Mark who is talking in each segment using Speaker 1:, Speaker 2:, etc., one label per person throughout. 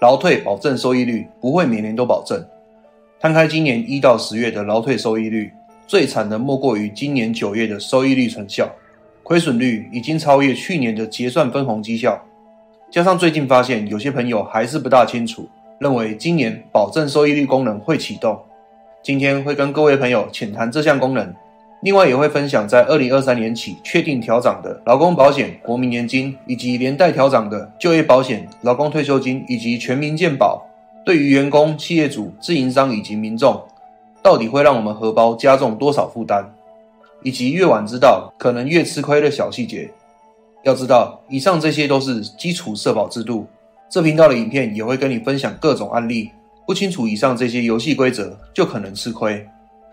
Speaker 1: 劳退保证收益率不会每年都保证。摊开今年一到十月的劳退收益率，最惨的莫过于今年九月的收益率成效，亏损率已经超越去年的结算分红绩效。加上最近发现有些朋友还是不大清楚，认为今年保证收益率功能会启动。今天会跟各位朋友浅谈这项功能。另外也会分享在二零二三年起确定调涨的劳工保险、国民年金，以及连带调涨的就业保险、劳工退休金以及全民健保，对于员工、企业主、自营商以及民众，到底会让我们荷包加重多少负担，以及越晚知道可能越吃亏的小细节。要知道，以上这些都是基础社保制度。这频道的影片也会跟你分享各种案例，不清楚以上这些游戏规则，就可能吃亏。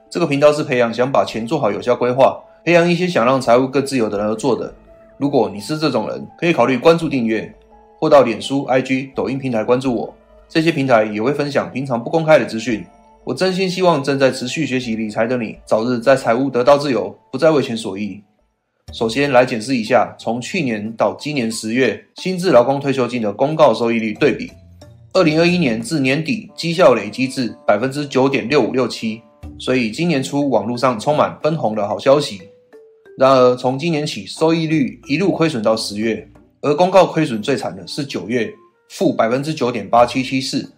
Speaker 1: 这个频道是培养想把钱做好有效规划，培养一些想让财务更自由的人而做的。如果你是这种人，可以考虑关注订阅，或到脸书、IG、抖音平台关注我。这些平台也会分享平常不公开的资讯。我真心希望正在持续学习理财的你，早日在财务得到自由，不再为钱所役。首先来检视一下，从去年到今年十月，新制劳工退休金的公告收益率对比。二零二一年至年底，绩效累积至百分之九点六五六七。所以今年初网络上充满分红的好消息。然而从今年起，收益率一路亏损到十月，而公告亏损最惨的是九月，负百分之九点八七七四。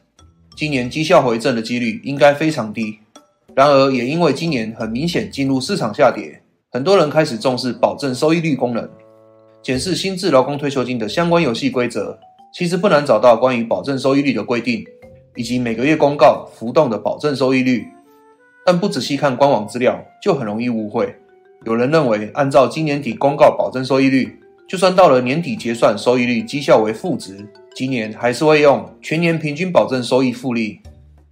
Speaker 1: 今年绩效回正的几率应该非常低。然而也因为今年很明显进入市场下跌，很多人开始重视保证收益率功能。检视新制劳工退休金的相关游戏规则，其实不难找到关于保证收益率的规定，以及每个月公告浮动的保证收益率。但不仔细看官网资料，就很容易误会。有人认为，按照今年底公告保证收益率，就算到了年底结算，收益率绩效为负值，今年还是会用全年平均保证收益复利。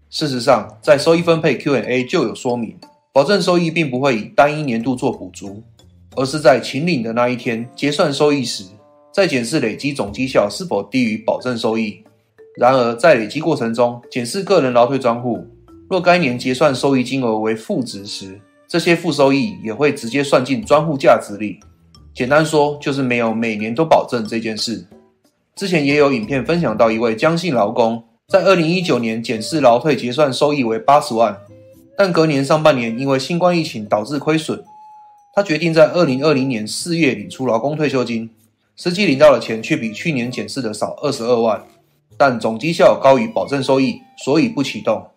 Speaker 1: 事实上，在收益分配 Q&A 就有说明，保证收益并不会以单一年度做补足，而是在秦岭的那一天结算收益时，再检视累积总绩效是否低于保证收益。然而，在累积过程中，检视个人劳退专户。若该年结算收益金额为负值时，这些负收益也会直接算进专户价值里。简单说，就是没有每年都保证这件事。之前也有影片分享到，一位江姓劳工在二零一九年检视劳退结算收益为八十万，但隔年上半年因为新冠疫情导致亏损，他决定在二零二零年四月领出劳工退休金，实际领到的钱却比去年检视的少二十二万，但总绩效高于保证收益，所以不启动。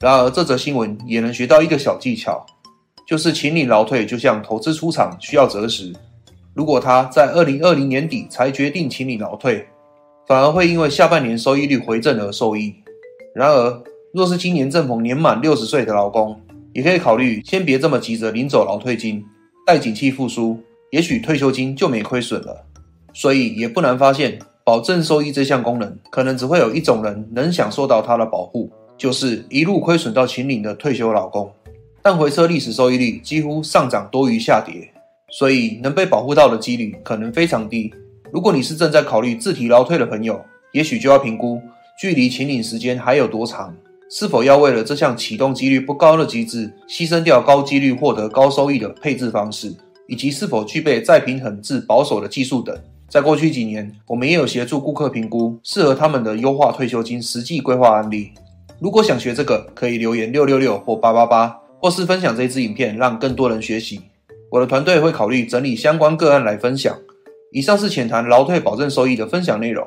Speaker 1: 然而，这则新闻也能学到一个小技巧，就是请领劳退就像投资出场需要择时。如果他在二零二零年底才决定请领劳退，反而会因为下半年收益率回正而受益。然而，若是今年正逢年满六十岁的劳工，也可以考虑先别这么急着领走劳退金，待景气复苏，也许退休金就没亏损了。所以，也不难发现，保证收益这项功能，可能只会有一种人能享受到它的保护。就是一路亏损到秦岭的退休老公，但回测历史收益率几乎上涨多于下跌，所以能被保护到的几率可能非常低。如果你是正在考虑自提劳退的朋友，也许就要评估距离秦岭时间还有多长，是否要为了这项启动几率不高的机制，牺牲掉高几率获得高收益的配置方式，以及是否具备再平衡至保守的技术等。在过去几年，我们也有协助顾客评估适合他们的优化退休金实际规划案例。如果想学这个，可以留言六六六或八八八，或是分享这支影片，让更多人学习。我的团队会考虑整理相关个案来分享。以上是浅谈劳退保证收益的分享内容。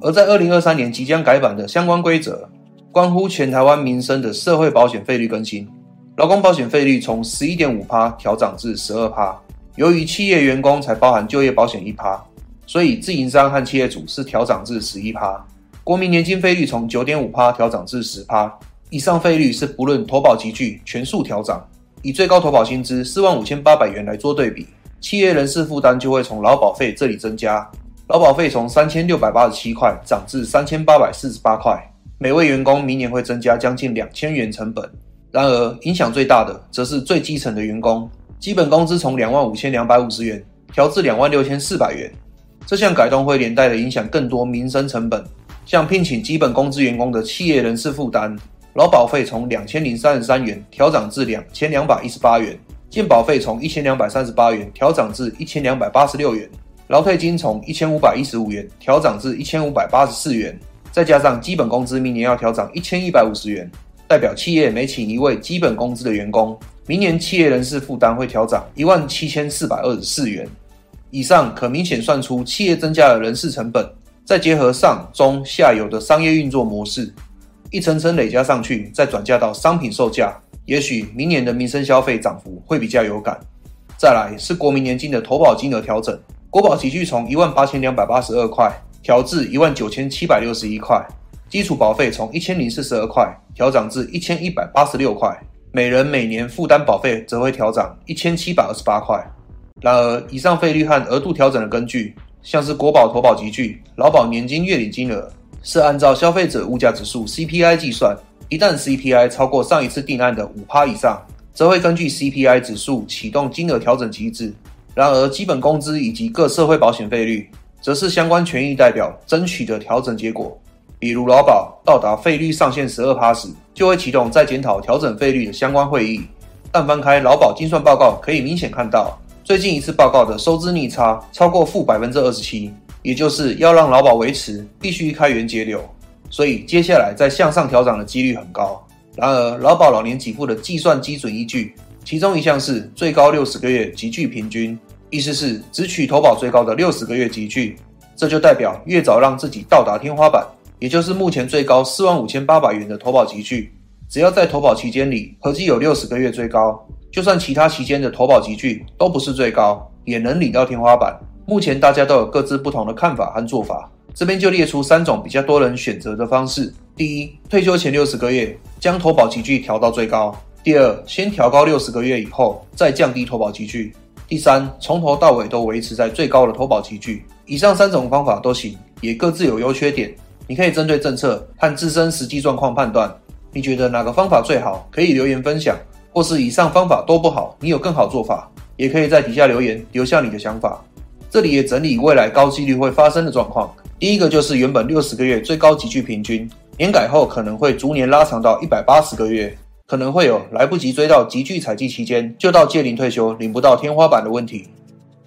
Speaker 1: 而在二零二三年即将改版的相关规则，关乎全台湾民生的社会保险费率更新。劳工保险费率从十一点五趴调涨至十二趴。由于企业员工才包含就业保险一趴，所以自营商和企业主是调涨至十一趴。国民年金费率从九点五趴调涨至十趴，以上费率是不论投保集聚全数调涨。以最高投保薪资四万五千八百元来做对比，企业人事负担就会从劳保费这里增加。劳保费从三千六百八十七块涨至三千八百四十八块，每位员工明年会增加将近两千元成本。然而，影响最大的则是最基层的员工，基本工资从两万五千两百五十元调至两万六千四百元。这项改动会连带的影响更多民生成本。像聘请基本工资员工的企业人事负担，劳保费从两千零三十三元调涨至两千两百一十八元，健保费从一千两百三十八元调涨至一千两百八十六元，劳退金从一千五百一十五元调涨至一千五百八十四元，再加上基本工资明年要调涨一千一百五十元，代表企业每请一位基本工资的员工，明年企业人事负担会调涨一万七千四百二十四元。以上可明显算出企业增加了人事成本，再结合上中下游的商业运作模式，一层层累加上去，再转嫁到商品售价，也许明年的民生消费涨幅会比较有感。再来是国民年金的投保金额调整，国保集聚从一万八千两百八十二块调至一万九千七百六十一块，基础保费从一千零四十二块调涨至一千一百八十六块，每人每年负担保费则会调涨一千七百二十八块。然而，以上费率和额度调整的根据，像是国保投保集聚、劳保年金月领金额，是按照消费者物价指数 CPI 计算，一旦 CPI 超过上一次定案的五趴以上。则会根据 CPI 指数启动金额调整机制。然而，基本工资以及各社会保险费率，则是相关权益代表争取的调整结果。比如劳保到达费率上限十二趴时，就会启动再检讨调整费率的相关会议。但翻开劳保精算报告，可以明显看到，最近一次报告的收支逆差超过负百分之二十七，也就是要让劳保维持，必须开源节流。所以，接下来再向上调整的几率很高。然而，劳保老年给付的计算基准依据，其中一项是最高六十个月集聚平均，意思是只取投保最高的六十个月集聚，这就代表越早让自己到达天花板，也就是目前最高四万五千八百元的投保集聚，只要在投保期间里合计有六十个月最高，就算其他期间的投保集聚都不是最高，也能领到天花板。目前大家都有各自不同的看法和做法，这边就列出三种比较多人选择的方式。第一，退休前六十个月将投保集聚调到最高；第二，先调高六十个月以后再降低投保集聚；第三，从头到尾都维持在最高的投保集聚。以上三种方法都行，也各自有优缺点。你可以针对政策和自身实际状况判断，你觉得哪个方法最好？可以留言分享，或是以上方法都不好，你有更好做法，也可以在底下留言留下你的想法。这里也整理未来高几率会发生的状况。第一个就是原本六十个月最高集聚平均。年改后可能会逐年拉长到一百八十个月，可能会有来不及追到集聚采集期间就到届龄退休领不到天花板的问题。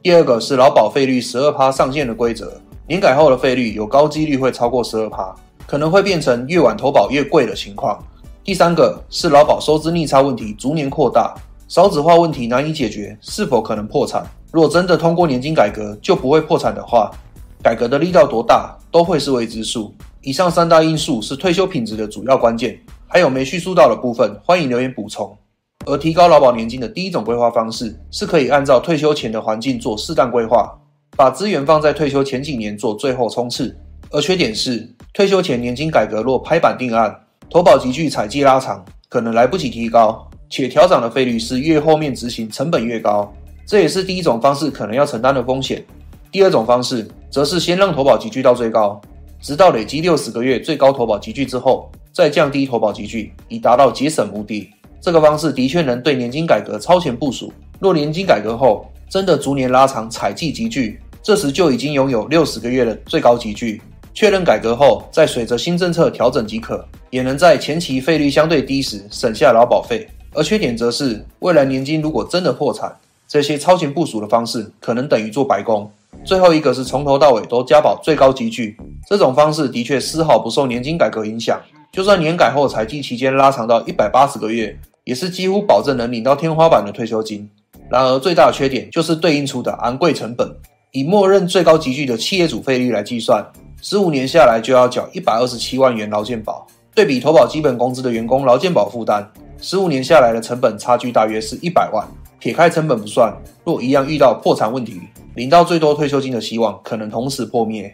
Speaker 1: 第二个是劳保费率十二趴上限的规则，年改后的费率有高几率会超过十二趴，可能会变成越晚投保越贵的情况。第三个是劳保收支逆差问题逐年扩大，少子化问题难以解决，是否可能破产？若真的通过年金改革就不会破产的话，改革的力道多大都会是未知数。以上三大因素是退休品质的主要关键，还有没叙述到的部分，欢迎留言补充。而提高劳保年金的第一种规划方式，是可以按照退休前的环境做适当规划，把资源放在退休前几年做最后冲刺。而缺点是，退休前年金改革若拍板定案，投保集聚采集拉长，可能来不及提高，且调涨的费率是越后面执行成本越高，这也是第一种方式可能要承担的风险。第二种方式，则是先让投保集聚到最高。直到累积六十个月最高投保集聚之后，再降低投保集聚，以达到节省目的。这个方式的确能对年金改革超前部署。若年金改革后真的逐年拉长采计集聚，这时就已经拥有六十个月的最高集聚。确认改革后，再随着新政策调整即可，也能在前期费率相对低时省下劳保费。而缺点则是，未来年金如果真的破产，这些超前部署的方式可能等于做白工。最后一个是从头到尾都加保最高集聚，这种方式的确丝毫不受年金改革影响。就算年改后财季期间拉长到一百八十个月，也是几乎保证能领到天花板的退休金。然而最大的缺点就是对应出的昂贵成本。以默认最高集聚的企业主费率来计算，十五年下来就要缴一百二十七万元劳健保。对比投保基本工资的员工劳健保负担，十五年下来的成本差距大约是一百万。撇开成本不算，若一样遇到破产问题。领到最多退休金的希望可能同时破灭。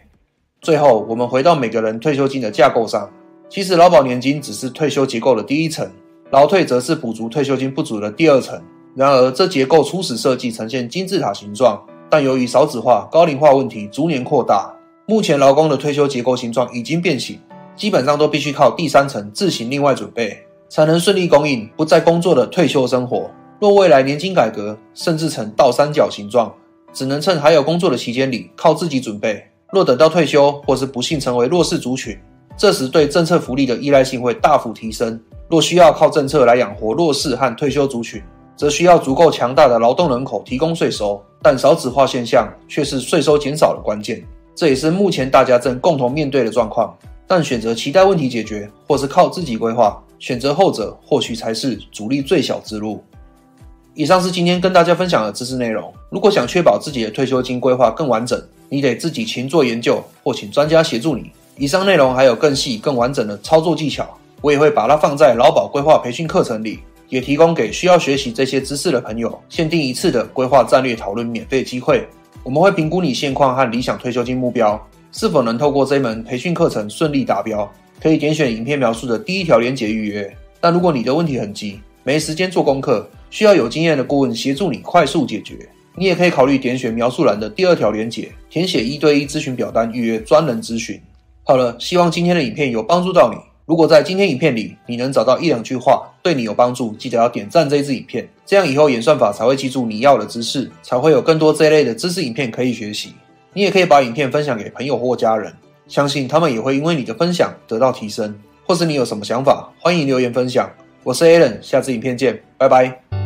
Speaker 1: 最后，我们回到每个人退休金的架构上。其实，劳保年金只是退休结构的第一层，劳退则是补足退休金不足的第二层。然而，这结构初始设计呈现金字塔形状，但由于少子化、高龄化问题逐年扩大，目前劳工的退休结构形状已经变形，基本上都必须靠第三层自行另外准备，才能顺利供应不再工作的退休生活。若未来年金改革甚至成倒三角形状，只能趁还有工作的期间里靠自己准备。若等到退休，或是不幸成为弱势族群，这时对政策福利的依赖性会大幅提升。若需要靠政策来养活弱势和退休族群，则需要足够强大的劳动人口提供税收。但少子化现象却是税收减少的关键，这也是目前大家正共同面对的状况。但选择期待问题解决，或是靠自己规划，选择后者或许才是阻力最小之路。以上是今天跟大家分享的知识内容。如果想确保自己的退休金规划更完整，你得自己勤做研究，或请专家协助你。以上内容还有更细、更完整的操作技巧，我也会把它放在劳保规划培训课程里，也提供给需要学习这些知识的朋友限定一次的规划战略讨论免费机会。我们会评估你现况和理想退休金目标，是否能透过这门培训课程顺利达标。可以点选影片描述的第一条连结预约。但如果你的问题很急，没时间做功课，需要有经验的顾问协助你快速解决，你也可以考虑点选描述栏的第二条连结，填写一对一咨询表单预约专人咨询。好了，希望今天的影片有帮助到你。如果在今天影片里你能找到一两句话对你有帮助，记得要点赞这支影片，这样以后演算法才会记住你要的知识，才会有更多这类的知识影片可以学习。你也可以把影片分享给朋友或家人，相信他们也会因为你的分享得到提升。或是你有什么想法，欢迎留言分享。我是 Alan，下次影片见，拜拜。